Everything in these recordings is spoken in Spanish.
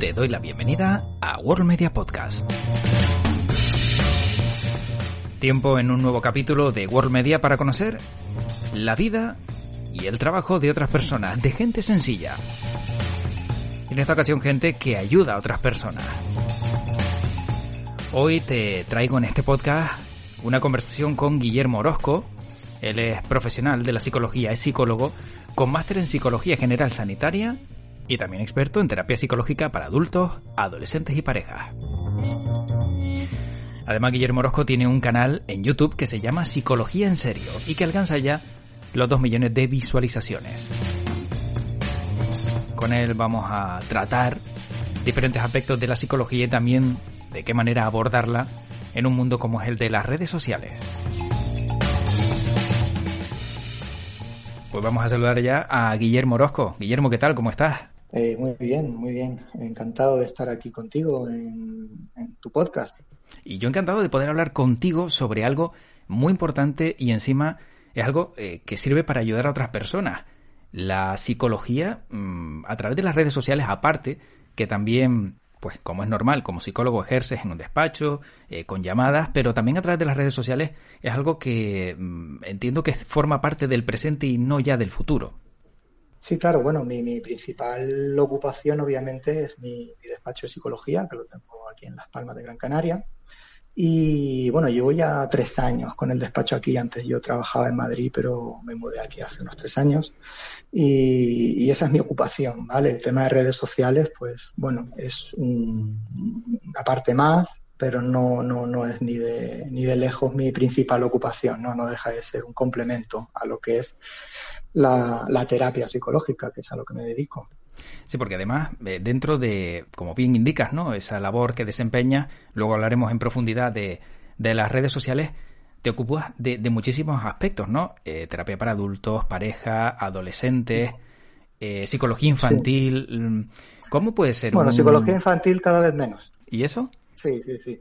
Te doy la bienvenida a World Media Podcast. Tiempo en un nuevo capítulo de World Media para conocer la vida y el trabajo de otras personas, de gente sencilla. En esta ocasión gente que ayuda a otras personas. Hoy te traigo en este podcast una conversación con Guillermo Orozco. Él es profesional de la psicología, es psicólogo, con máster en psicología general sanitaria y también experto en terapia psicológica para adultos, adolescentes y parejas. Además, Guillermo Orozco tiene un canal en YouTube que se llama Psicología en Serio y que alcanza ya los 2 millones de visualizaciones. Con él vamos a tratar diferentes aspectos de la psicología y también de qué manera abordarla en un mundo como es el de las redes sociales. Pues vamos a saludar ya a Guillermo Orozco. Guillermo, ¿qué tal? ¿Cómo estás? Eh, muy bien, muy bien. Encantado de estar aquí contigo en, tu podcast. Y yo encantado de poder hablar contigo sobre algo muy importante y encima es algo eh, que sirve para ayudar a otras personas. La psicología mmm, a través de las redes sociales aparte, que también, pues como es normal, como psicólogo ejerces en un despacho, eh, con llamadas, pero también a través de las redes sociales es algo que mmm, entiendo que forma parte del presente y no ya del futuro. Sí, claro, bueno, mi, principal ocupación obviamente es mi, despacho de psicología, que lo tengo aquí en Las Palmas de Gran Canaria. Y bueno, llevo ya tres años con el despacho aquí. Antes yo trabajaba en Madrid, pero me mudé aquí hace unos tres años. Y, y esa es mi ocupación, ¿vale? El tema de redes sociales, pues bueno, es un, una parte más, pero no, no, no es ni de, ni de lejos mi principal ocupación, ¿no? No deja de ser un complemento a lo que es la, la, terapia psicológica, que es a lo que me dedico. Sí, porque además, eh, dentro de, como bien indicas, ¿no? Esa labor que desempeña, luego hablaremos en profundidad de, de las redes sociales, te ocupas de, de muchísimos aspectos, ¿no? Eh, terapia para adultos, pareja, adolescentes, eh, psicología infantil. Sí. ¿Cómo puede ser? Bueno, un... psicología infantil cada vez menos. ¿Y eso? Sí, sí, sí.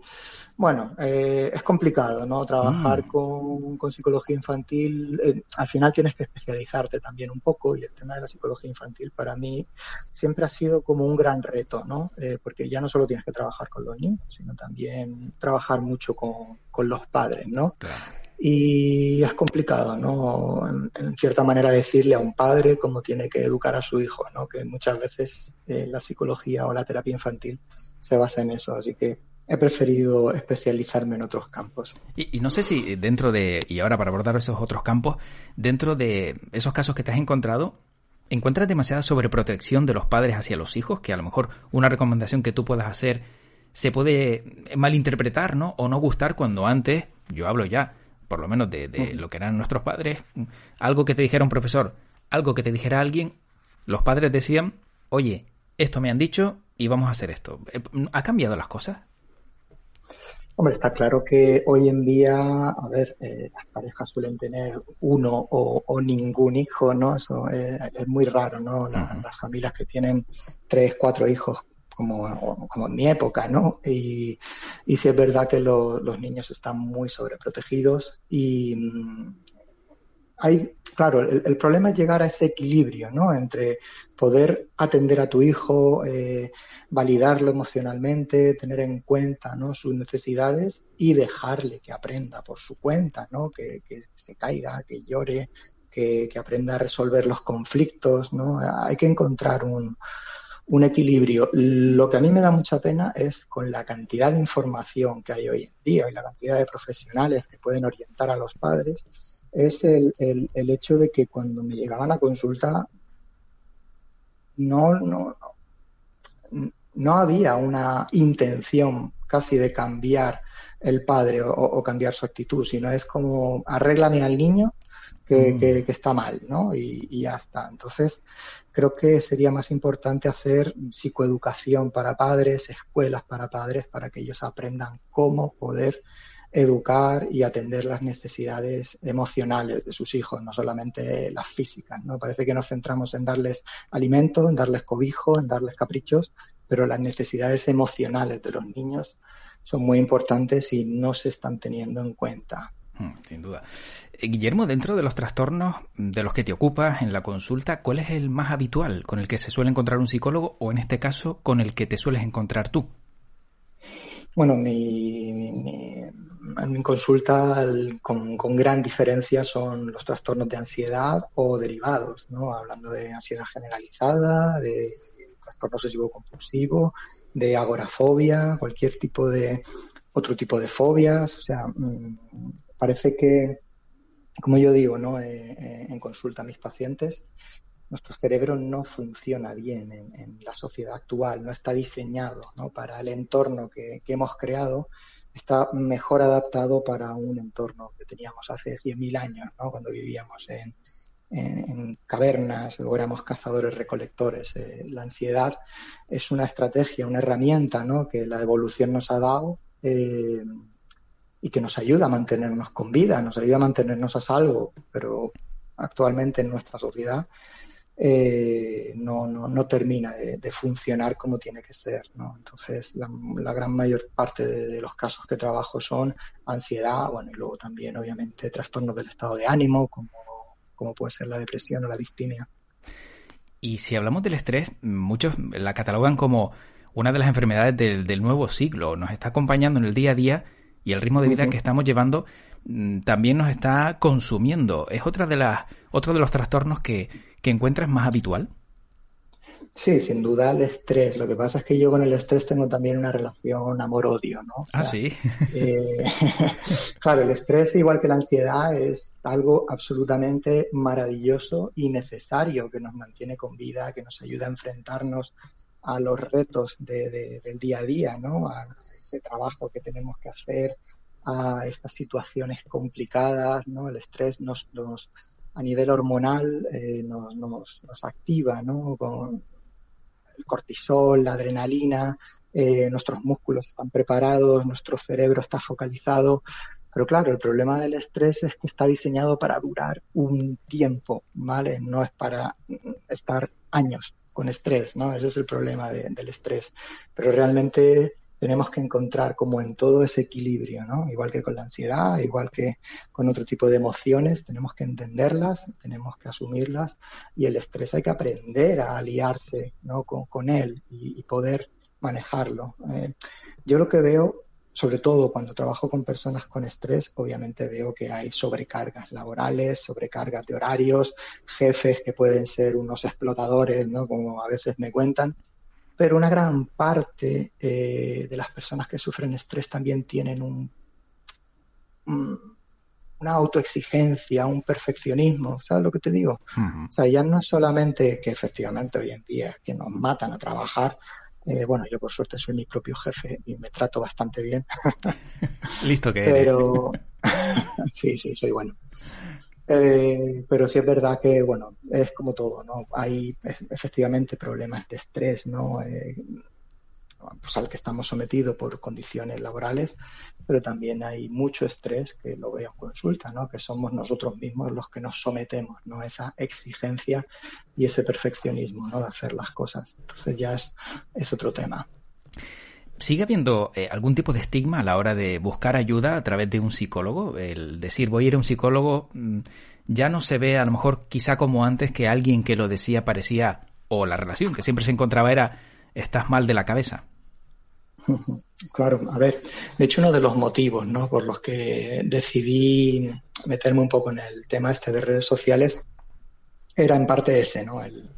Bueno, eh, es complicado, ¿no? Trabajar mm. con, con, psicología infantil, eh, al final tienes que especializarte también un poco y el tema de la psicología infantil para mí siempre ha sido como un gran reto, ¿no? Eh, porque ya no solo tienes que trabajar con los niños, sino también trabajar mucho con, con los padres, ¿no? Claro. Y es complicado, ¿no? En, en, cierta manera decirle a un padre cómo tiene que educar a su hijo, ¿no? Que muchas veces eh, la psicología o la terapia infantil se basa en eso, así que he preferido especializarme en otros campos. Y, y, no sé si dentro de, y ahora para abordar esos otros campos, dentro de esos casos que te has encontrado, ¿encuentras demasiada sobreprotección de los padres hacia los hijos? Que a lo mejor una recomendación que tú puedas hacer se puede malinterpretar, ¿no? O no gustar cuando antes, yo hablo ya, por lo menos de, de lo que eran nuestros padres, algo que te dijera un profesor, algo que te dijera alguien, los padres decían, oye, esto me han dicho y vamos a hacer esto. ¿Ha cambiado las cosas? Hombre, está claro que hoy en día, a ver, eh, las parejas suelen tener uno o, o ningún hijo, ¿no? Eso es, es muy raro, ¿no? La, las familias que tienen tres, cuatro hijos, como, como en mi época, ¿no? Y, y sí es verdad que lo, los niños están muy sobreprotegidos y mm, hay, claro, el, problema es llegar a ese equilibrio, ¿no? Entre poder atender a tu hijo, eh, validarlo emocionalmente, tener en cuenta ¿no? sus necesidades y dejarle que aprenda por su cuenta, ¿no? que, que se caiga, que llore, que, que, aprenda a resolver los conflictos. ¿no? Hay que encontrar un, un, equilibrio. Lo que a mí me da mucha pena es con la cantidad de información que hay hoy en día y la cantidad de profesionales que pueden orientar a los padres, es el, el, el hecho de que cuando me llegaban a consulta no, no, no, no había una intención casi de cambiar el padre o, o, cambiar su actitud, sino es como arréglame al niño que, que, que está mal, ¿no? Y, y, ya está. Entonces, creo que sería más importante hacer psicoeducación para padres, escuelas para padres, para que ellos aprendan cómo poder educar y atender las necesidades emocionales de sus hijos, no solamente las físicas. ¿no? Parece que nos centramos en darles alimento, en darles cobijo, en darles caprichos, pero las necesidades emocionales de los niños son muy importantes y no se están teniendo en cuenta. Hmm, sin duda. Eh, Guillermo, dentro de los trastornos de los que te ocupas en la consulta, ¿cuál es el más habitual con el que se suele encontrar un psicólogo o en este caso con el que te sueles encontrar tú? Bueno, mi, en consulta con, con, gran diferencia son los trastornos de ansiedad o derivados, ¿no? Hablando de ansiedad generalizada, de trastorno obsesivo compulsivo, de agorafobia, cualquier tipo de otro tipo de fobias, o sea, mmm, parece que, como yo digo, ¿no? Eh, eh, en consulta a mis pacientes, nuestro cerebro no funciona bien en, en, la sociedad actual, no está diseñado ¿no? para el entorno que, que, hemos creado, está mejor adaptado para un entorno que teníamos hace 100.000 años, ¿no? cuando vivíamos en, en, cavernas o éramos cazadores recolectores. Eh, la ansiedad es una estrategia, una herramienta ¿no? que la evolución nos ha dado. Eh, y que nos ayuda a mantenernos con vida, nos ayuda a mantenernos a salvo, pero actualmente en nuestra sociedad eh, no, no, no, termina de, de, funcionar como tiene que ser. ¿no? Entonces, la, la, gran mayor parte de, de, los casos que trabajo son ansiedad, bueno, y luego también, obviamente, trastornos del estado de ánimo, como, como puede ser la depresión o la distimia. Y si hablamos del estrés, muchos la catalogan como una de las enfermedades del, del nuevo siglo, nos está acompañando en el día a día y el ritmo de vida uh -huh. que estamos llevando también nos está consumiendo. ¿Es otra de las, otro de los trastornos que, que encuentras más habitual? Sí, sin duda el estrés. Lo que pasa es que yo con el estrés tengo también una relación amor-odio, ¿no? O sea, ah, sí. eh, claro, el estrés, igual que la ansiedad, es algo absolutamente maravilloso y necesario que nos mantiene con vida, que nos ayuda a enfrentarnos a los retos de, de, del día a día, ¿no? A ese trabajo que tenemos que hacer, a estas situaciones complicadas, ¿no? El estrés nos, nos a nivel hormonal eh, nos, activa, ¿no? Con el cortisol, la adrenalina, eh, nuestros músculos están preparados, nuestro cerebro está focalizado. Pero claro, el problema del estrés es que está diseñado para durar un tiempo, ¿vale? No es para estar años con estrés, ¿no? Ese es el problema de, del estrés. Pero realmente tenemos que encontrar como en todo ese equilibrio, ¿no? Igual que con la ansiedad, igual que con otro tipo de emociones, tenemos que entenderlas, tenemos que asumirlas y el estrés hay que aprender a aliarse, ¿no? Con, con él y, y, poder manejarlo. Eh, yo lo que veo, sobre todo cuando trabajo con personas con estrés, obviamente veo que hay sobrecargas laborales, sobrecargas de horarios, jefes que pueden ser unos explotadores, ¿no? Como a veces me cuentan, pero una gran parte eh, de las personas que sufren estrés también tienen un, un, una autoexigencia, un perfeccionismo, ¿sabes lo que te digo? Uh -huh. O sea, ya no es solamente que efectivamente hoy en día que nos matan a trabajar, eh, bueno, yo por suerte soy mi propio jefe y me trato bastante bien. Listo que Pero sí, sí, soy bueno. Eh, pero sí es verdad que, bueno, es como todo, ¿no? Hay efectivamente problemas de estrés, ¿no? Eh, pues al que estamos sometidos por condiciones laborales, pero también hay mucho estrés que lo veo en consulta, ¿no? Que somos nosotros mismos los que nos sometemos, ¿no? Esa exigencia y ese perfeccionismo, ¿no? De hacer las cosas. Entonces ya es, es otro tema. ¿Sigue habiendo eh, algún tipo de estigma a la hora de buscar ayuda a través de un psicólogo? El decir, voy a ir a un psicólogo, mmm, ya no se ve a lo mejor quizá como antes que alguien que lo decía parecía, o la relación que siempre se encontraba era, estás mal de la cabeza. Claro, a ver, de hecho uno de los motivos ¿no? por los que decidí meterme un poco en el tema este de redes sociales era en parte ese, ¿no? El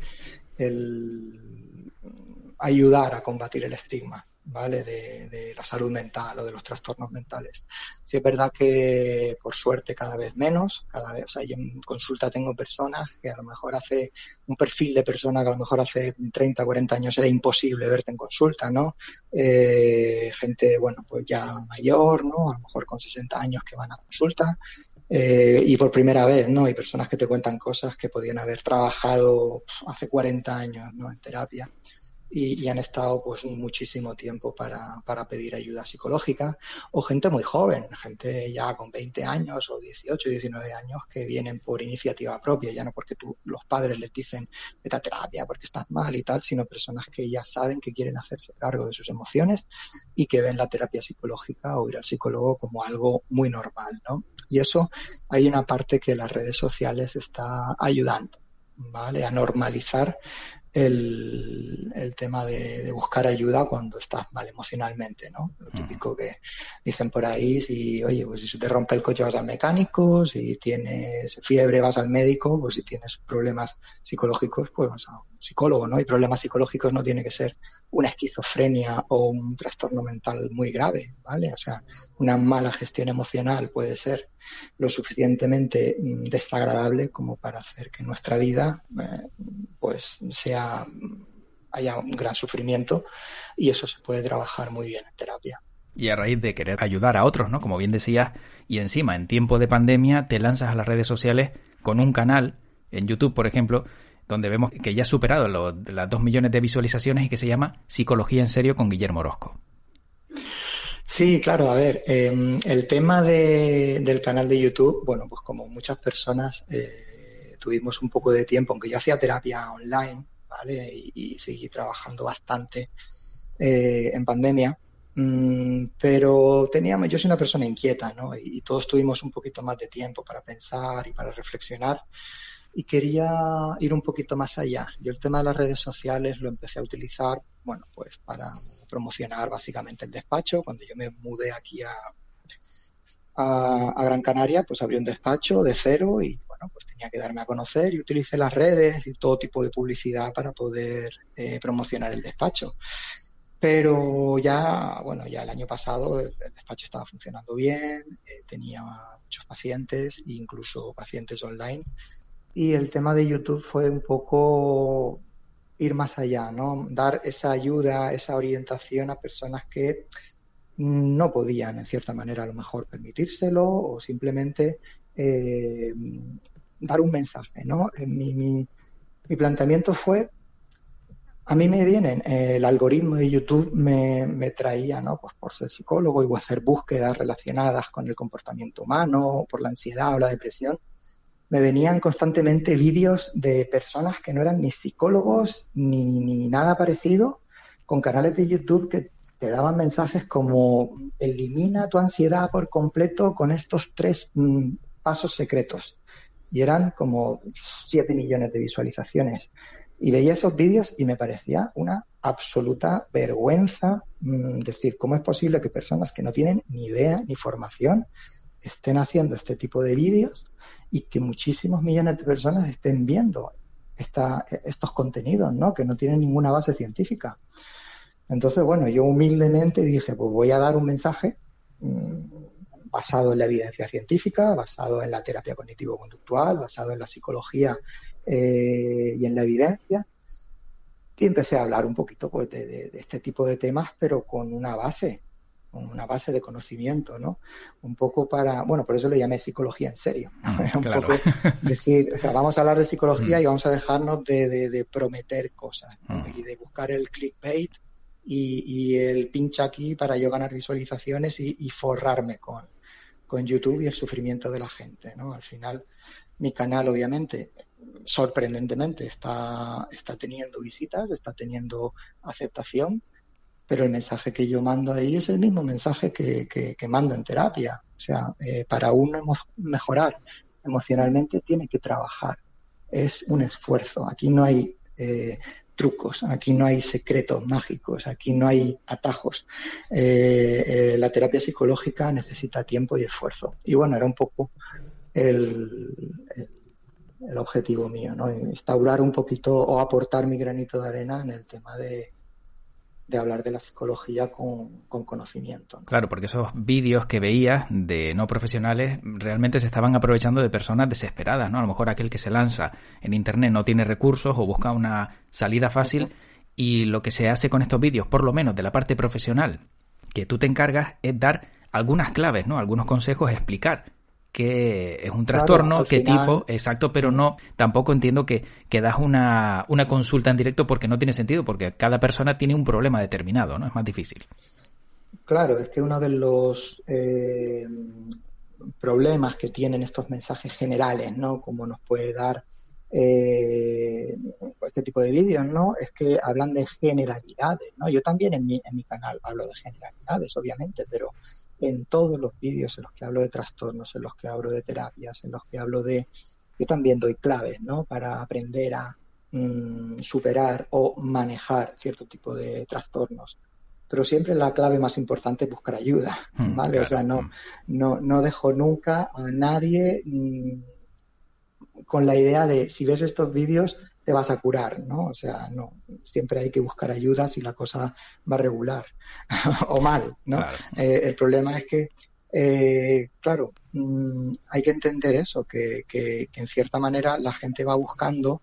ayudar a combatir el estigma. ¿Vale? De, la salud mental o de los trastornos mentales. Sí es verdad que por suerte cada vez menos, cada vez, o sea, yo en consulta tengo personas que a lo mejor hace un perfil de persona que a lo mejor hace 30, 40 años era imposible verte en consulta, ¿no? Eh, gente, bueno, pues ya mayor, ¿no? A lo mejor con 60 años que van a consulta. eh, y por primera vez, ¿no? Hay personas que te cuentan cosas que podían haber trabajado hace 40 años, ¿no? En terapia y, han estado pues muchísimo tiempo para, para, pedir ayuda psicológica o gente muy joven, gente ya con 20 años o 18, 19 años que vienen por iniciativa propia, ya no porque tú, los padres les dicen vete terapia porque estás mal y tal, sino personas que ya saben que quieren hacerse cargo de sus emociones y que ven la terapia psicológica o ir al psicólogo como algo muy normal, ¿no? Y eso hay una parte que las redes sociales está ayudando. ¿vale? A normalizar el, el tema de, de, buscar ayuda cuando estás mal emocionalmente, ¿no? Lo típico que dicen por ahí, si, oye, pues si se te rompe el coche vas al mecánico, si tienes fiebre vas al médico, pues si tienes problemas psicológicos, pues vas a psicólogo, ¿no? Y problemas psicológicos no tiene que ser una esquizofrenia o un trastorno mental muy grave, ¿vale? O sea, una mala gestión emocional puede ser lo suficientemente mm, desagradable como para hacer que nuestra vida eh, pues sea haya un gran sufrimiento y eso se puede trabajar muy bien en terapia. Y a raíz de querer ayudar a otros, ¿no? Como bien decías, y encima en tiempo de pandemia te lanzas a las redes sociales con un canal, en YouTube por ejemplo, donde vemos que ya ha superado los, las dos millones de visualizaciones y que se llama Psicología en Serio con Guillermo Orozco. Sí, claro, a ver, em, el tema de, del canal de YouTube, bueno, pues como muchas personas eh, tuvimos un poco de tiempo, aunque yo hacía terapia online, ¿vale? Y, seguí trabajando bastante eh, en pandemia, mm, pero teníamos, yo soy una persona inquieta, ¿no? y todos tuvimos un poquito más de tiempo para pensar y para reflexionar y quería ir un poquito más allá. Yo el tema de las redes sociales lo empecé a utilizar, bueno, pues para promocionar básicamente el despacho. Cuando yo me mudé aquí a, a, Gran Canaria, pues abrí un despacho de cero y bueno, pues tenía que darme a conocer y utilicé las redes y todo tipo de publicidad para poder eh, promocionar el despacho. Pero ya, bueno, ya el año pasado el, despacho estaba funcionando bien, eh, tenía muchos pacientes, incluso pacientes online y el tema de YouTube fue un poco ir más allá, ¿no? Dar esa ayuda, esa orientación a personas que no podían, en cierta manera, a lo mejor permitírselo o simplemente eh, dar un mensaje, ¿no? Eh, mi, mi, mi, planteamiento fue, a mí me vienen, el algoritmo de YouTube me, me traía, ¿no? Pues por ser psicólogo y hacer búsquedas relacionadas con el comportamiento humano, por la ansiedad o la depresión, me venían constantemente vídeos de personas que no eran ni psicólogos ni, ni nada parecido, con canales de YouTube que te daban mensajes como elimina tu ansiedad por completo con estos tres mm, pasos secretos. Y eran como siete millones de visualizaciones. Y veía esos vídeos y me parecía una absoluta vergüenza mm, decir cómo es posible que personas que no tienen ni idea ni formación estén haciendo este tipo de vídeos y que muchísimos millones de personas estén viendo esta, estos contenidos, ¿no? Que no tienen ninguna base científica. Entonces, bueno, yo humildemente dije, pues voy a dar un mensaje mmm, basado en la evidencia científica, basado en la terapia cognitivo-conductual, basado en la psicología eh, y en la evidencia. Y empecé a hablar un poquito pues, de, de este tipo de temas, pero con una base, una base de conocimiento, ¿no? Un poco para, bueno, por eso le llamé psicología en serio. un poco decir, o sea, vamos a hablar de psicología mm. y vamos a dejarnos de, de, de prometer cosas mm. y de buscar el clickbait y, y, el pincha aquí para yo ganar visualizaciones y, y, forrarme con, con YouTube y el sufrimiento de la gente, ¿no? Al final, mi canal, obviamente, sorprendentemente, está, está teniendo visitas, está teniendo aceptación, pero el mensaje que yo mando ahí es el mismo mensaje que, que, mando en terapia. O sea, eh, para uno mejorar emocionalmente tiene que trabajar. Es un esfuerzo. Aquí no hay eh, trucos, aquí no hay secretos mágicos, aquí no hay atajos. Eh, eh, la terapia psicológica necesita tiempo y esfuerzo. Y bueno, era un poco el, el, el objetivo mío, ¿no? Instaurar un poquito o aportar mi granito de arena en el tema de, de hablar de la psicología con, con conocimiento. ¿no? Claro, porque esos vídeos que veías de no profesionales realmente se estaban aprovechando de personas desesperadas, ¿no? A lo mejor aquel que se lanza en Internet no tiene recursos o busca una salida fácil y lo que se hace con estos vídeos, por lo menos de la parte profesional, que tú te encargas es dar algunas claves, ¿no? Algunos consejos, explicar qué es un trastorno, qué tipo, exacto, pero no, tampoco entiendo que, que das una, una consulta en directo porque no tiene sentido, porque cada persona tiene un problema determinado, ¿no? Es más difícil. Claro, es que uno de los eh, problemas que tienen estos mensajes generales, ¿no? Como nos puede dar eh, este tipo de vídeos, ¿no? Es que hablan de generalidades, ¿no? Yo también en mi, en mi canal hablo de generalidades, obviamente, pero en todos los vídeos en los que hablo de trastornos, en los que hablo de terapias, en los que hablo de... Yo también doy claves, ¿no? Para aprender a mm, superar o manejar cierto tipo de trastornos pero siempre la clave más importante es buscar ayuda, mm, ¿vale? O sea, no, no, no dejo nunca a nadie mm, con la idea de si ves estos vídeos te vas a curar, ¿no? O sea, no, siempre hay que buscar ayuda si la cosa va regular o mal, ¿no? Eh, el problema es que, eh, claro, hay que entender eso, que, que, que en cierta manera la gente va buscando,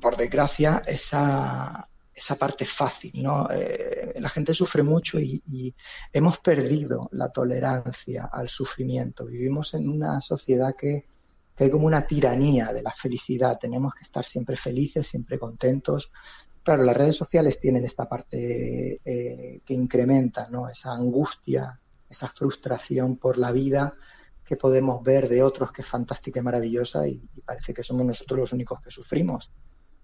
por desgracia, esa, esa parte fácil, ¿no? Eh, la gente sufre mucho y, hemos perdido la tolerancia al sufrimiento. Vivimos en una sociedad que, hay como una tiranía de la felicidad. Tenemos que estar siempre felices, siempre contentos. Claro, las redes sociales tienen esta parte eh, que incrementa, ¿no? Esa angustia, esa frustración por la vida que podemos ver de otros que es fantástica y maravillosa y parece que somos nosotros los únicos que sufrimos.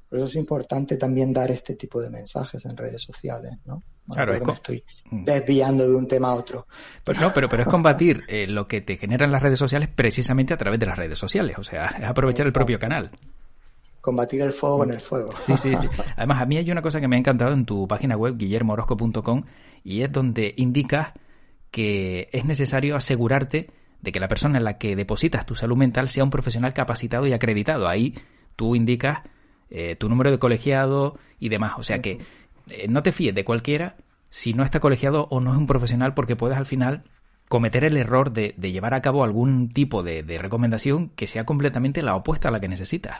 Por eso es importante también dar este tipo de mensajes en redes sociales, ¿no? claro, es me estoy mm. desviando de un tema a otro. Pues no, pero, pero es combatir eh, lo que te generan las redes sociales precisamente a través de las redes sociales. O sea, es aprovechar el propio canal. Combatir el fuego con el fuego. Sí, sí, sí. Además, a mí hay una cosa que me ha encantado en tu página web, guillermorosco.com, y es donde indicas que es necesario asegurarte de que la persona en la que depositas tu salud mental sea un profesional capacitado y acreditado. Ahí tú indicas eh, tu número de colegiado y demás. O sea que eh, no te fíes de cualquiera si no está colegiado o no es un profesional porque puedes al final cometer el error de, llevar a cabo algún tipo de, recomendación que sea completamente la opuesta a la que necesitas.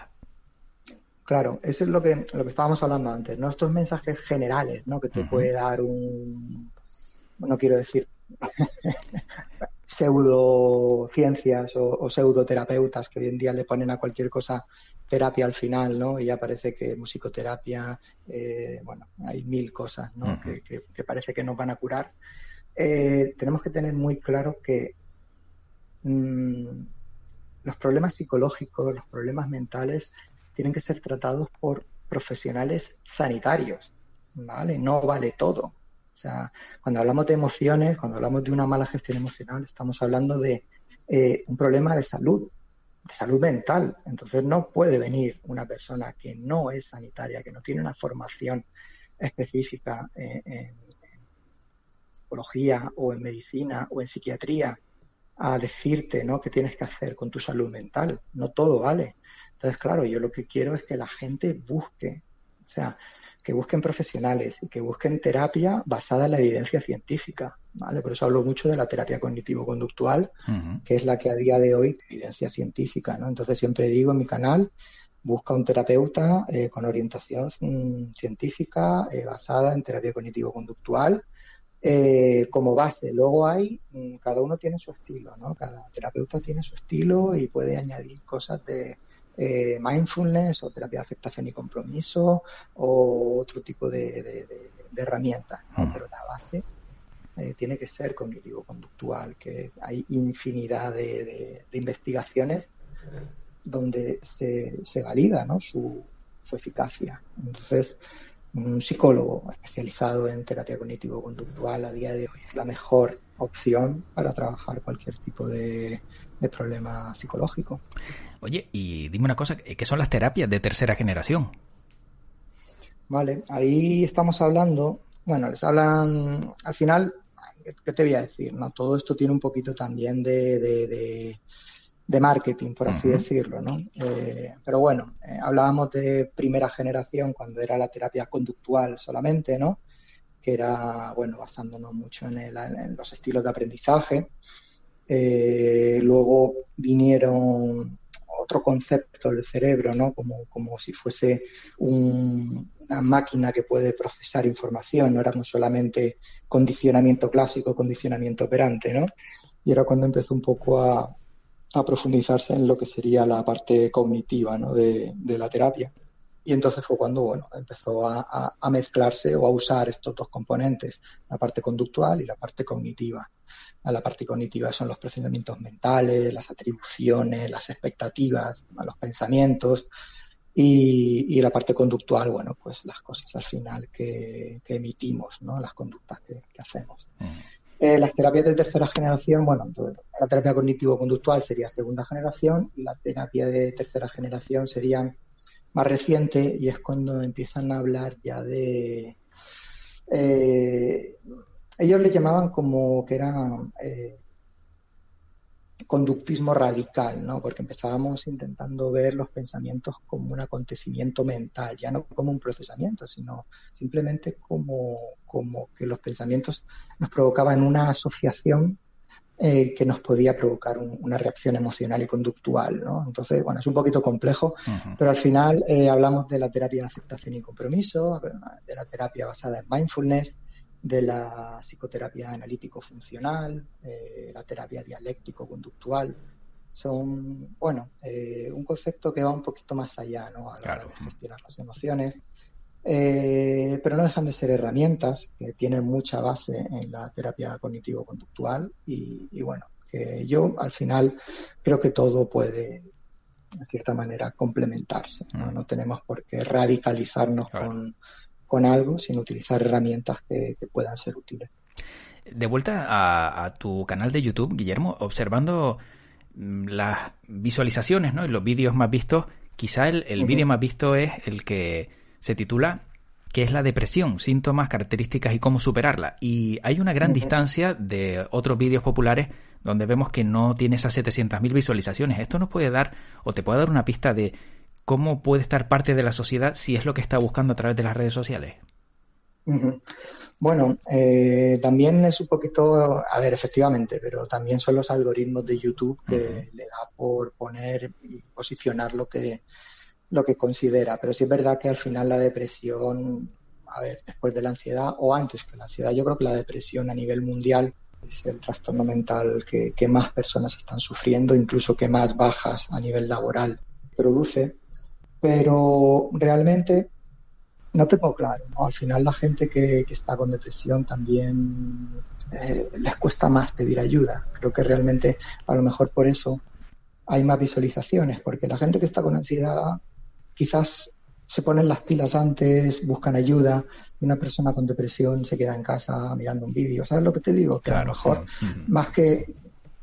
Claro, eso es lo que, lo que estábamos hablando antes, ¿no? Estos mensajes generales, ¿no? Que te puede dar un, no quiero decir pseudociencias o, o pseudoterapeutas que hoy en día le ponen a cualquier cosa terapia al final, ¿no? Y ya parece que musicoterapia, eh, bueno, hay mil cosas, ¿no? que, parece que nos van a curar. Eh, tenemos que tener muy claro que mm, los problemas psicológicos, los problemas mentales, tienen que ser tratados por profesionales sanitarios, ¿vale? No vale todo. O sea, cuando hablamos de emociones, cuando hablamos de una mala gestión emocional, estamos hablando de eh, un problema de salud, de salud mental. Entonces no puede venir una persona que no es sanitaria, que no tiene una formación específica eh, en, psicología o en medicina o en psiquiatría a decirte ¿no? qué tienes que hacer con tu salud mental. No todo vale. Entonces, claro, yo lo que quiero es que la gente busque. O sea, que busquen profesionales y que busquen terapia basada en la evidencia científica. ¿vale? Por eso hablo mucho de la terapia cognitivo-conductual, que es la que a día de hoy evidencia científica. ¿no? Entonces siempre digo en mi canal, busca un terapeuta eh, con orientación mm, científica eh, basada en terapia cognitivo-conductual eh, como base. Luego hay, mm, cada uno tiene su estilo, ¿no? Cada terapeuta tiene su estilo y puede añadir cosas de eh, mindfulness o terapia de aceptación y compromiso o otro tipo de, herramientas. Mm. Pero la base eh, tiene que ser cognitivo-conductual, que hay infinidad de, investigaciones donde se, se valida ¿no? su, su eficacia. Entonces, un psicólogo especializado en terapia cognitivo-conductual a día de hoy es la mejor opción para trabajar cualquier tipo de, problema psicológico. Oye, y dime una cosa, ¿qué son las terapias de tercera generación? Vale, ahí estamos hablando, bueno, les hablan, al final, ¿qué te voy a decir? no Todo esto tiene un poquito también de de marketing, por así decirlo, ¿no? Eh, pero bueno, eh, hablábamos de primera generación cuando era la terapia conductual solamente, ¿no? Que era, bueno, basándonos mucho en, los estilos de aprendizaje. Eh, luego vinieron otro concepto del cerebro, ¿no? Como, como si fuese una máquina que puede procesar información, no éramos solamente condicionamiento clásico, condicionamiento operante, ¿no? Y era cuando empezó un poco a, profundizarse en lo que sería la parte cognitiva ¿no? de la terapia. Y entonces fue cuando bueno, empezó a, a, mezclarse o a usar estos dos componentes, la parte conductual y la parte cognitiva. La parte cognitiva son los procedimientos mentales, las atribuciones, las expectativas, los pensamientos. Y, y la parte conductual, bueno, pues las cosas al final que, que emitimos, ¿no? las conductas que, que hacemos. Mm. Eh, las terapias de tercera generación, bueno, la terapia cognitivo-conductual sería segunda generación, la terapia de tercera generación sería más reciente y es cuando empiezan a hablar ya de... Eh, ellos le llamaban como que era eh, conductismo radical, ¿no? Porque empezábamos intentando ver los pensamientos como un acontecimiento mental, ya no como un procesamiento, sino simplemente como, como que los pensamientos nos provocaban una asociación eh, que nos podía provocar una reacción emocional y conductual, ¿no? Entonces, bueno, es un poquito complejo, pero al final eh, hablamos de la terapia de aceptación y compromiso, de la terapia basada en mindfulness, de la psicoterapia analítico-funcional, eh, la terapia dialéctico-conductual. Son, bueno, un concepto que va un poquito más allá, ¿no? A la hora de gestionar las emociones. Eh, pero no dejan de ser herramientas que tienen mucha base en la terapia cognitivo-conductual y, bueno, que yo al final creo que todo puede, de cierta manera, complementarse. No, mm. tenemos por qué radicalizarnos con, algo, sin utilizar herramientas que, puedan ser útiles. De vuelta a, tu canal de YouTube, Guillermo, observando mm, las visualizaciones ¿no? y los vídeos más vistos, quizá el, el vídeo más visto es el que se titula ¿Qué es la depresión? Síntomas, características y cómo superarla. Y hay una gran distancia de otros vídeos populares donde vemos que no tiene esas 700.000 visualizaciones. Esto nos puede dar o te puede dar una pista de cómo puede estar parte de la sociedad si es lo que está buscando a través de las redes sociales. Bueno, eh, también es un poquito, a ver, efectivamente, pero también son los algoritmos de YouTube que le da por poner y posicionar lo que lo que considera, pero sí es verdad que al final la depresión, a ver, después de la ansiedad o antes que la ansiedad, yo creo que la depresión a nivel mundial es el trastorno mental que, más personas están sufriendo, incluso que más bajas a nivel laboral produce, pero realmente no tengo claro, Al final la gente que, está con depresión también eh, les cuesta más pedir ayuda. Creo que realmente a lo mejor por eso hay más visualizaciones, porque la gente que está con ansiedad quizás se ponen las pilas antes, buscan ayuda, y una persona con depresión se queda en casa mirando un vídeo. ¿Sabes lo que te digo? Que a lo mejor, más que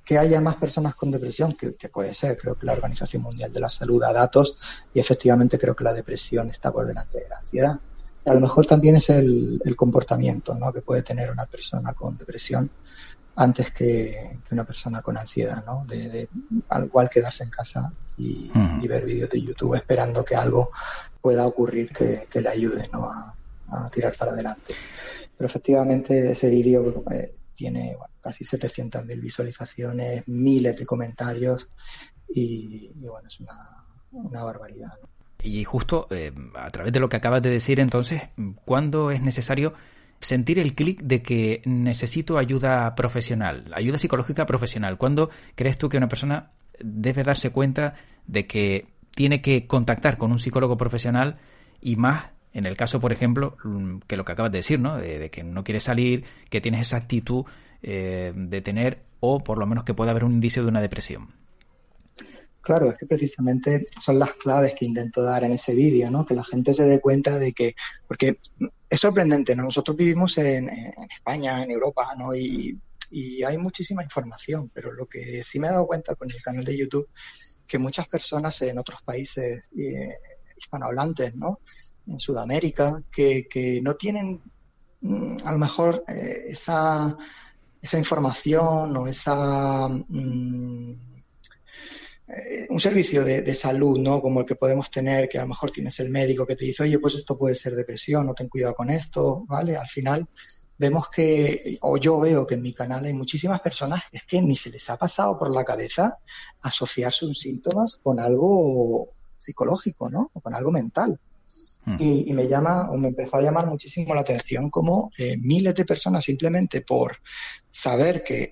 que haya más personas con depresión, que, puede ser, creo que la Organización Mundial de la Salud da datos y efectivamente creo que la depresión está por delante de la ansiedad. a lo mejor también es el, el comportamiento ¿no? que puede tener una persona con depresión antes que, una persona con ansiedad, ¿no? De, al igual quedarse en casa y, ver vídeos de YouTube esperando que algo pueda ocurrir que, le ayude, ¿no? A, tirar para adelante. Pero efectivamente ese vídeo eh, tiene casi 700.000 visualizaciones, miles de comentarios y, bueno, es una, barbaridad. Y justo eh, a través de lo que acabas de decir, entonces, ¿cuándo es necesario sentir el clic de que necesito ayuda profesional, ayuda psicológica profesional. ¿Cuándo crees tú que una persona debe darse cuenta de que tiene que contactar con un psicólogo profesional y más en el caso, por ejemplo, que lo que acabas de decir, ¿no? De, que no quieres salir, que tienes esa actitud eh, de tener o por lo menos que pueda haber un indicio de una depresión. Claro, es que precisamente son las claves que intento dar en ese vídeo, ¿no? Que la gente se dé cuenta de que, porque es sorprendente, ¿no? Nosotros vivimos en, España, en Europa, ¿no? Y, hay muchísima información, pero lo que sí me he dado cuenta con el canal de YouTube, que muchas personas en otros países eh, hispanohablantes, ¿no? En Sudamérica, que, que no tienen mm, a lo mejor eh, esa, esa información o esa... Mm, eh, un servicio de, salud, ¿no? Como el que podemos tener, que a lo mejor tienes el médico que te dice, oye, pues esto puede ser depresión, no ten cuidado con esto, ¿vale? Al final vemos que, o yo veo que en mi canal hay muchísimas personas es que ni se les ha pasado por la cabeza asociar sus síntomas con algo psicológico, ¿no? O con algo mental. Mm. Y, me llama, o me empezó a llamar muchísimo la atención como eh, miles de personas simplemente por saber que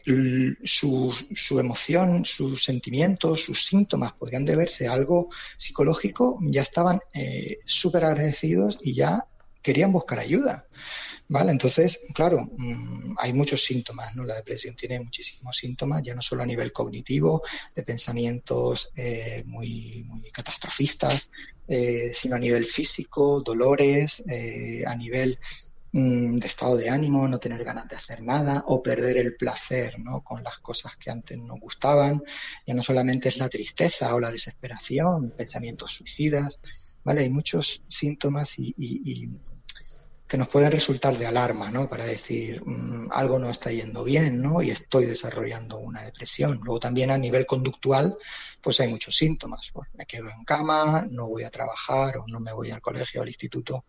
su, su, emoción, sus sentimientos, sus síntomas podrían deberse a algo psicológico, ya estaban eh, súper agradecidos y ya querían buscar ayuda. ¿Vale? Entonces, claro, mm, hay muchos síntomas, ¿no? La depresión tiene muchísimos síntomas, ya no solo a nivel cognitivo, de pensamientos eh, muy, muy catastrofistas, eh, sino a nivel físico, dolores, eh, a nivel mm, de estado de ánimo, no tener ganas de hacer nada o perder el placer ¿no? con las cosas que antes nos gustaban. Ya no solamente es la tristeza o la desesperación, pensamientos suicidas, ¿vale? Hay muchos síntomas y, y que nos pueden resultar de alarma, ¿no? Para decir mm, algo no está yendo bien, ¿no? Y estoy desarrollando una depresión. Luego también a nivel conductual, pues hay muchos síntomas. Pues me quedo en cama, no voy a trabajar o no me voy al colegio o al instituto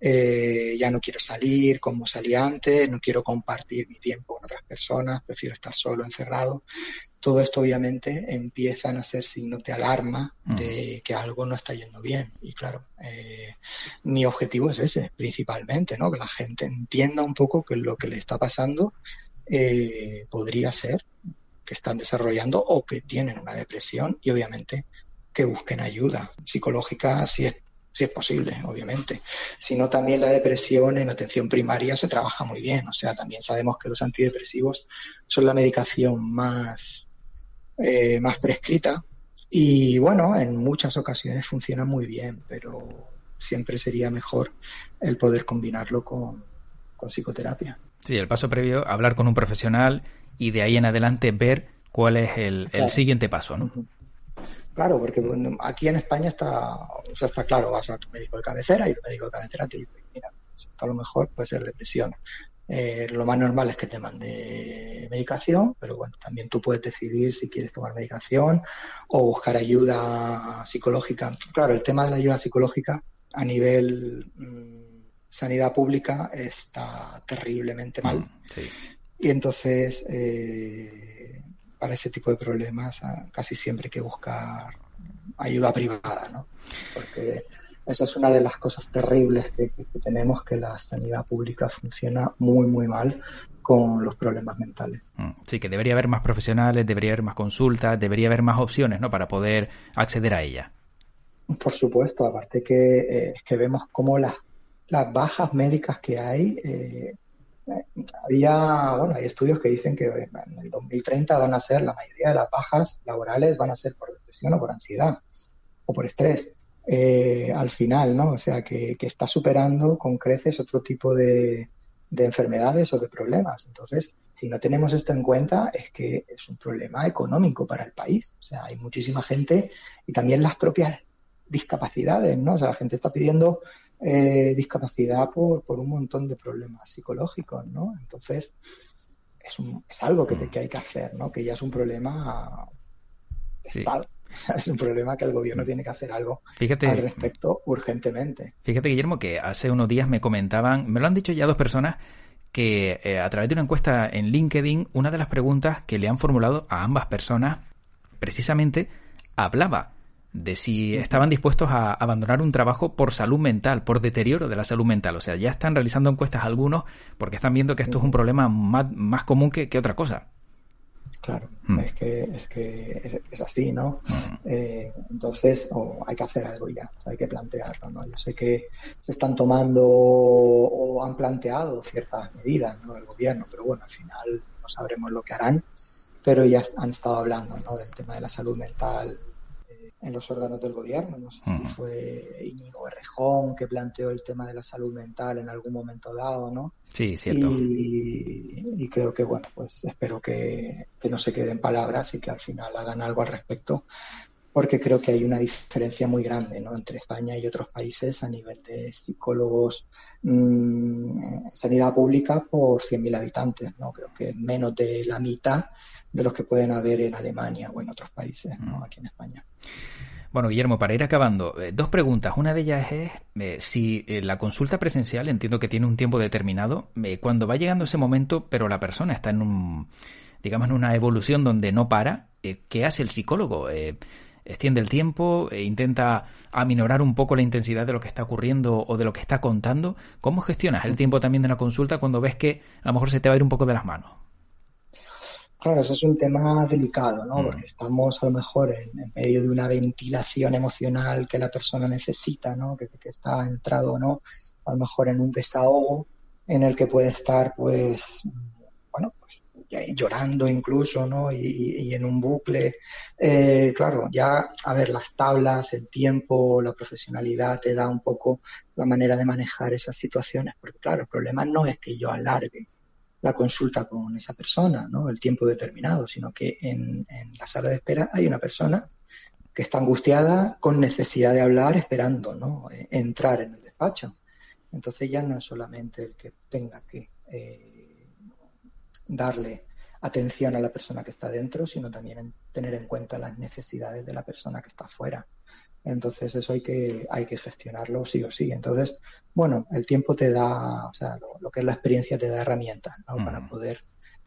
eh, ya no quiero salir como salía antes, no quiero compartir mi tiempo con otras personas, prefiero estar solo, encerrado. Todo esto obviamente empieza a ser signos de alarma de que algo no está yendo bien. Y claro, eh, mi objetivo es ese, principalmente, ¿no? Que la gente entienda un poco que lo que le está pasando eh, podría ser que están desarrollando o que tienen una depresión y obviamente que busquen ayuda psicológica si es si es posible, obviamente. Sino también la depresión en atención primaria se trabaja muy bien. O sea, también sabemos que los antidepresivos son la medicación más, eh, más prescrita. Y bueno, en muchas ocasiones funciona muy bien, pero siempre sería mejor el poder combinarlo con, psicoterapia. Sí, el paso previo, hablar con un profesional y de ahí en adelante ver cuál es el, siguiente paso, ¿no? Claro, porque aquí en España está, o sea, está claro, vas a tu médico de cabecera y tu médico de cabecera te dice, mira, a lo mejor puede ser depresión. Eh, lo más normal es que te mande medicación, pero bueno, también tú puedes decidir si quieres tomar medicación o buscar ayuda psicológica. Claro, el tema de la ayuda psicológica a nivel mm, sanidad pública está terriblemente mal. Mm, y entonces, eh, para ese tipo de problemas casi siempre hay que buscar ayuda privada, ¿no? Porque esa es una de las cosas terribles que, tenemos, que la sanidad pública funciona muy, muy mal con los problemas mentales. Mm, sí, que debería haber más profesionales, debería haber más consultas, debería haber más opciones, ¿no? Para poder acceder a ella. Por supuesto, aparte que, eh, que vemos cómo las, las bajas médicas que hay eh, había, bueno, hay estudios que dicen que en el 2030 van a ser, la mayoría de las bajas laborales van a ser por depresión o por ansiedad o por estrés. Eh, al final, ¿no? O sea, que, está superando con creces otro tipo de, de enfermedades o de problemas. Entonces, si no tenemos esto en cuenta, es que es un problema económico para el país. O sea, hay muchísima gente y también las propias discapacidades, ¿no? O sea, la gente está pidiendo eh, discapacidad por, por un montón de problemas psicológicos, ¿no? Entonces, es, un, es algo que, mm. que, hay que hacer, ¿no? Que ya es un problema es un problema que el gobierno tiene que hacer algo al respecto urgentemente. Fíjate, Guillermo, que hace unos días me comentaban, me lo han dicho ya dos personas, que eh, a través de una encuesta en LinkedIn, una de las preguntas que le han formulado a ambas personas precisamente hablaba de si estaban dispuestos a abandonar un trabajo por salud mental, por deterioro de la salud mental. O sea, ya están realizando encuestas algunos porque están viendo que esto es un problema más, común que, otra cosa. Claro, mm. es que, es, que es, así, ¿no? Mm. Eh, entonces, hay que hacer algo ya, hay que plantearlo, ¿no? Yo sé que se están tomando o han planteado ciertas medidas, ¿no? El gobierno, pero bueno, al final no sabremos lo que harán, pero ya han estado hablando, ¿no? Del tema de la salud mental en los órganos del gobierno. No sé si fue Íñigo Errejón que planteó el tema de la salud mental en algún momento dado, ¿no? Sí, cierto. Y, creo que, bueno, pues espero que, que no se queden palabras y que al final hagan algo al respecto, porque creo que hay una diferencia muy grande ¿no? entre España y otros países a nivel de psicólogos mmm, en sanidad pública por 100.000 habitantes. ¿no? Creo que menos de la mitad de los que pueden haber en Alemania o en otros países, ¿no? aquí en España. Bueno, Guillermo, para ir acabando, eh, dos preguntas. Una de ellas es eh, si eh, la consulta presencial, entiendo que tiene un tiempo determinado, cuando va llegando ese momento, pero la persona está en un, digamos, en una evolución donde no para, ¿qué hace el psicólogo? Extiende el tiempo, e intenta aminorar un poco la intensidad de lo que está ocurriendo o de lo que está contando. ¿Cómo gestionas el tiempo también de una consulta cuando ves que a lo mejor se te va a ir un poco de las manos? Claro, eso es un tema delicado, ¿no? Mm. Porque estamos a lo mejor en, medio de una ventilación emocional que la persona necesita, ¿no? Que, que está entrado, ¿no? A lo mejor en un desahogo en el que puede estar, pues, pues llorando incluso, ¿no? Y, en un bucle. Eh, claro, ya, a ver, las tablas, el tiempo, la profesionalidad te da un poco la manera de manejar esas situaciones, porque claro, el problema no es que yo alargue la consulta con esa persona, ¿no? El tiempo determinado, sino que en, la sala de espera hay una persona que está angustiada con necesidad de hablar, esperando, ¿no? E, entrar en el despacho. Entonces ya no es solamente el que tenga que eh, darle atención a la persona que está dentro, sino también tener en cuenta las necesidades de la persona que está afuera. Entonces eso hay que, hay que gestionarlo sí o sí. Entonces, bueno, el tiempo te da, o sea, lo, que es la experiencia te da herramientas ¿no? para poder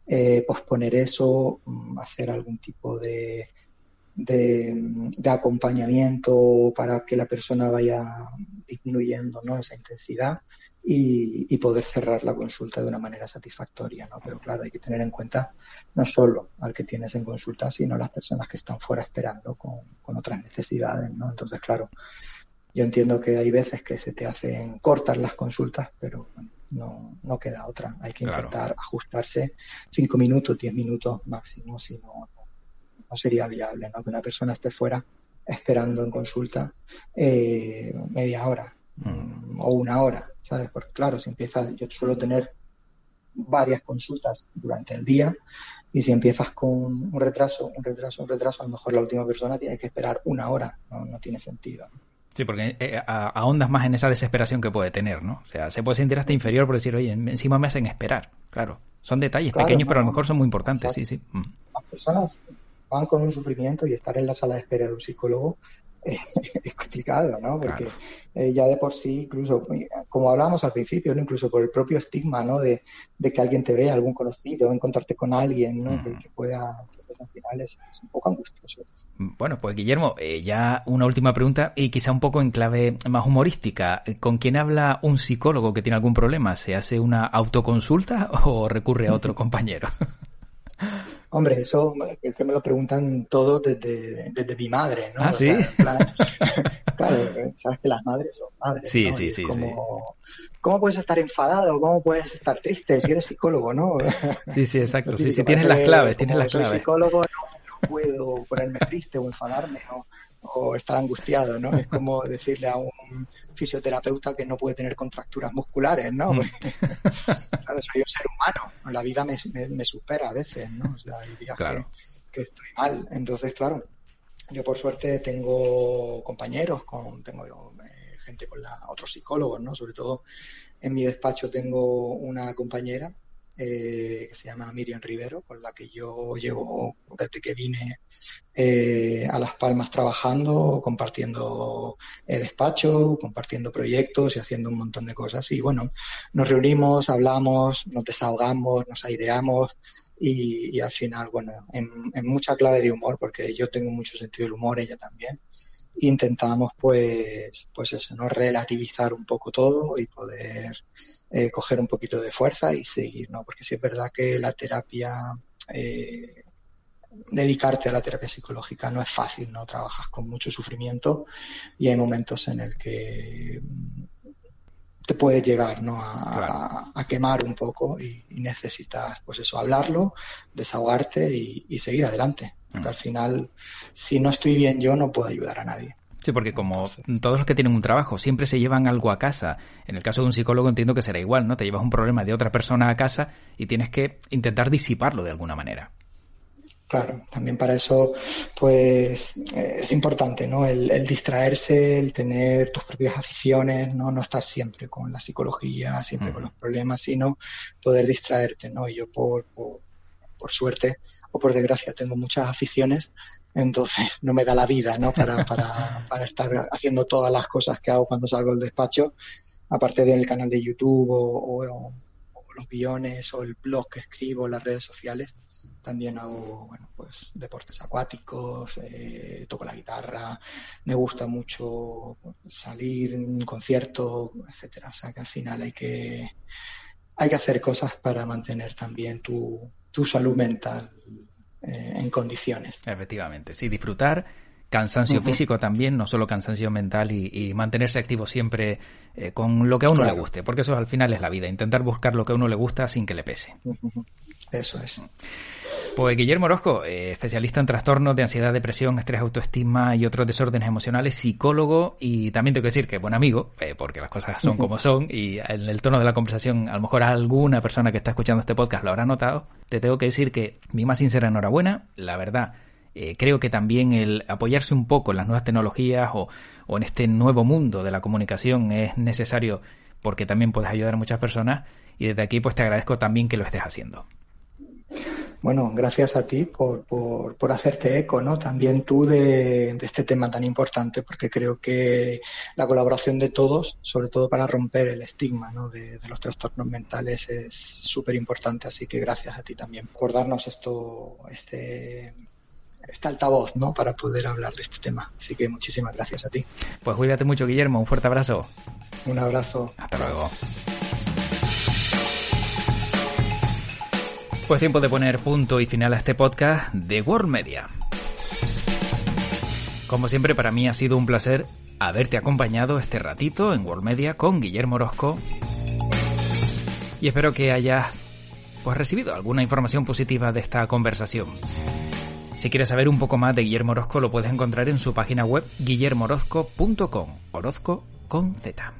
eh, posponer eso, mm, hacer algún tipo de, de, acompañamiento para que la persona vaya disminuyendo ¿no? esa intensidad y, poder cerrar la consulta de una manera satisfactoria. ¿no? Pero claro, hay que tener en cuenta no solo al que tienes en consulta, sino las personas que están fuera esperando con, otras necesidades. ¿no? Entonces, claro, yo entiendo que hay veces que se te hacen cortas las consultas, pero no, no queda otra. Hay que intentar ajustarse cinco minutos, diez minutos máximo, si no, no sería viable, ¿no? Que una persona esté fuera esperando en consulta eh, media hora mm, o una hora, ¿sabes? Porque claro, si empiezas, yo suelo tener varias consultas durante el día y si empiezas con un retraso, un retraso, un retraso, a lo mejor la última persona tiene que esperar una hora, no, tiene sentido. Sí, porque eh, ahondas más en esa desesperación que puede tener, ¿no? O sea, se puede sentir hasta inferior por decir, oye, encima me hacen esperar. Claro, son detalles pequeños, pero a lo mejor son muy importantes, sí, sí. Mm. Las personas van con un sufrimiento y estar en la sala de espera de un psicólogo es complicado, ¿no? Porque eh, ya de por sí, incluso, como hablábamos al principio, ¿no? incluso por el propio estigma, ¿no? De, que alguien te vea, algún conocido, encontrarte con alguien, ¿no? Que, pueda, al final es, un poco angustioso. Bueno, pues Guillermo, eh, ya una última pregunta y quizá un poco en clave más humorística. ¿Con quién habla un psicólogo que tiene algún problema? ¿Se hace una autoconsulta o recurre a otro compañero? Hombre, eso es que me lo preguntan todos desde, desde mi madre, ¿no? Ah, sí. claro, sabes que las madres son madres. Sí, sí, sí, ¿Cómo puedes estar enfadado? ¿Cómo puedes estar triste si eres psicólogo, no? Sí, sí, exacto. Sí, sí, tienes las claves, tienes las claves. psicólogo no, puedo ponerme triste o enfadarme o, o estar angustiado, ¿no? Es como decirle a un fisioterapeuta que no puede tener contracturas musculares, ¿no? Mm. claro, soy un ser humano, la vida me, me, supera a veces, ¿no? O sea, hay días que, estoy mal. Entonces, claro, yo por suerte tengo compañeros, con, tengo eh, gente con la, otros psicólogos, ¿no? Sobre todo en mi despacho tengo una compañera eh, que se llama Miriam Rivero, con la que yo llevo desde que vine eh, a Las Palmas trabajando, compartiendo eh, despacho, compartiendo proyectos y haciendo un montón de cosas. Y bueno, nos reunimos, hablamos, nos desahogamos, nos aireamos y, al final, bueno, en, en, mucha clave de humor, porque yo tengo mucho sentido del humor, ella también intentamos pues pues eso no relativizar un poco todo y poder eh, coger un poquito de fuerza y seguir no porque sí es verdad que la terapia eh, dedicarte a la terapia psicológica no es fácil no trabajas con mucho sufrimiento y hay momentos en el que te puede llegar ¿no? a, quemar un poco y, necesitas pues eso hablarlo desahogarte y seguir adelante porque al final, si no estoy bien yo, no puedo ayudar a nadie. Sí, porque como todos los que tienen un trabajo siempre se llevan algo a casa. En el caso de un psicólogo entiendo que será igual, ¿no? Te llevas un problema de otra persona a casa y tienes que intentar disiparlo de alguna manera. Claro, también para eso, pues es importante, ¿no? El, distraerse, el tener tus propias aficiones, ¿no? No estar siempre con la psicología, siempre con los problemas, sino poder distraerte, ¿no? Y yo por por suerte o por desgracia tengo muchas aficiones, entonces no me da la vida ¿no? para, para, para estar haciendo todas las cosas que hago cuando salgo del despacho, aparte del canal de YouTube o, los guiones o el blog que escribo, las redes sociales. También hago, bueno, pues deportes acuáticos, eh, toco la guitarra, me gusta mucho salir en un concierto, etcétera. O sea que al final hay que, hay que hacer cosas para mantener también tu, tu salud mental eh, en condiciones. Efectivamente, sí, disfrutar cansancio físico también, no solo cansancio mental y, mantenerse activo siempre eh, con lo que a uno le guste, porque eso al final es la vida, intentar buscar lo que a uno le gusta sin que le pese. Eso es. Pues Guillermo Orozco, eh, especialista en trastornos de ansiedad, depresión, estrés, autoestima y otros desórdenes emocionales, psicólogo y también tengo que decir que buen amigo, eh, porque las cosas son como son y en el tono de la conversación a lo mejor alguna persona que está escuchando este podcast lo habrá notado, te tengo que decir que mi más sincera enhorabuena, la verdad eh, creo que también el apoyarse un poco en las nuevas tecnologías o, en este nuevo mundo de la comunicación es necesario porque también puedes ayudar a muchas personas y desde aquí pues te agradezco también que lo estés haciendo. Bueno, gracias a ti por, por, hacerte eco, ¿no? También tú de, este tema tan importante, porque creo que la colaboración de todos, sobre todo para romper el estigma ¿no? de, de los trastornos mentales, es súper importante. Así que gracias a ti también por darnos esto, este, este altavoz, ¿no? Para poder hablar de este tema. Así que muchísimas gracias a ti. Pues cuídate mucho, Guillermo. Un fuerte abrazo. Un abrazo. Hasta luego. Pues tiempo de poner punto y final a este podcast de World Media. Como siempre, para mí ha sido un placer haberte acompañado este ratito en World Media con Guillermo Orozco. Y espero que hayas pues, recibido alguna información positiva de esta conversación. Si quieres saber un poco más de Guillermo Orozco, lo puedes encontrar en su página web guillermorozco.com, Orozco con Z.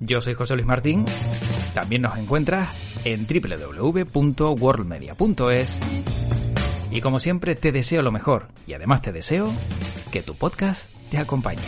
Yo soy José Luis Martín. También nos encuentras en www.worldmedia.es. Y como siempre, te deseo lo mejor. Y además te deseo que tu podcast te acompañe.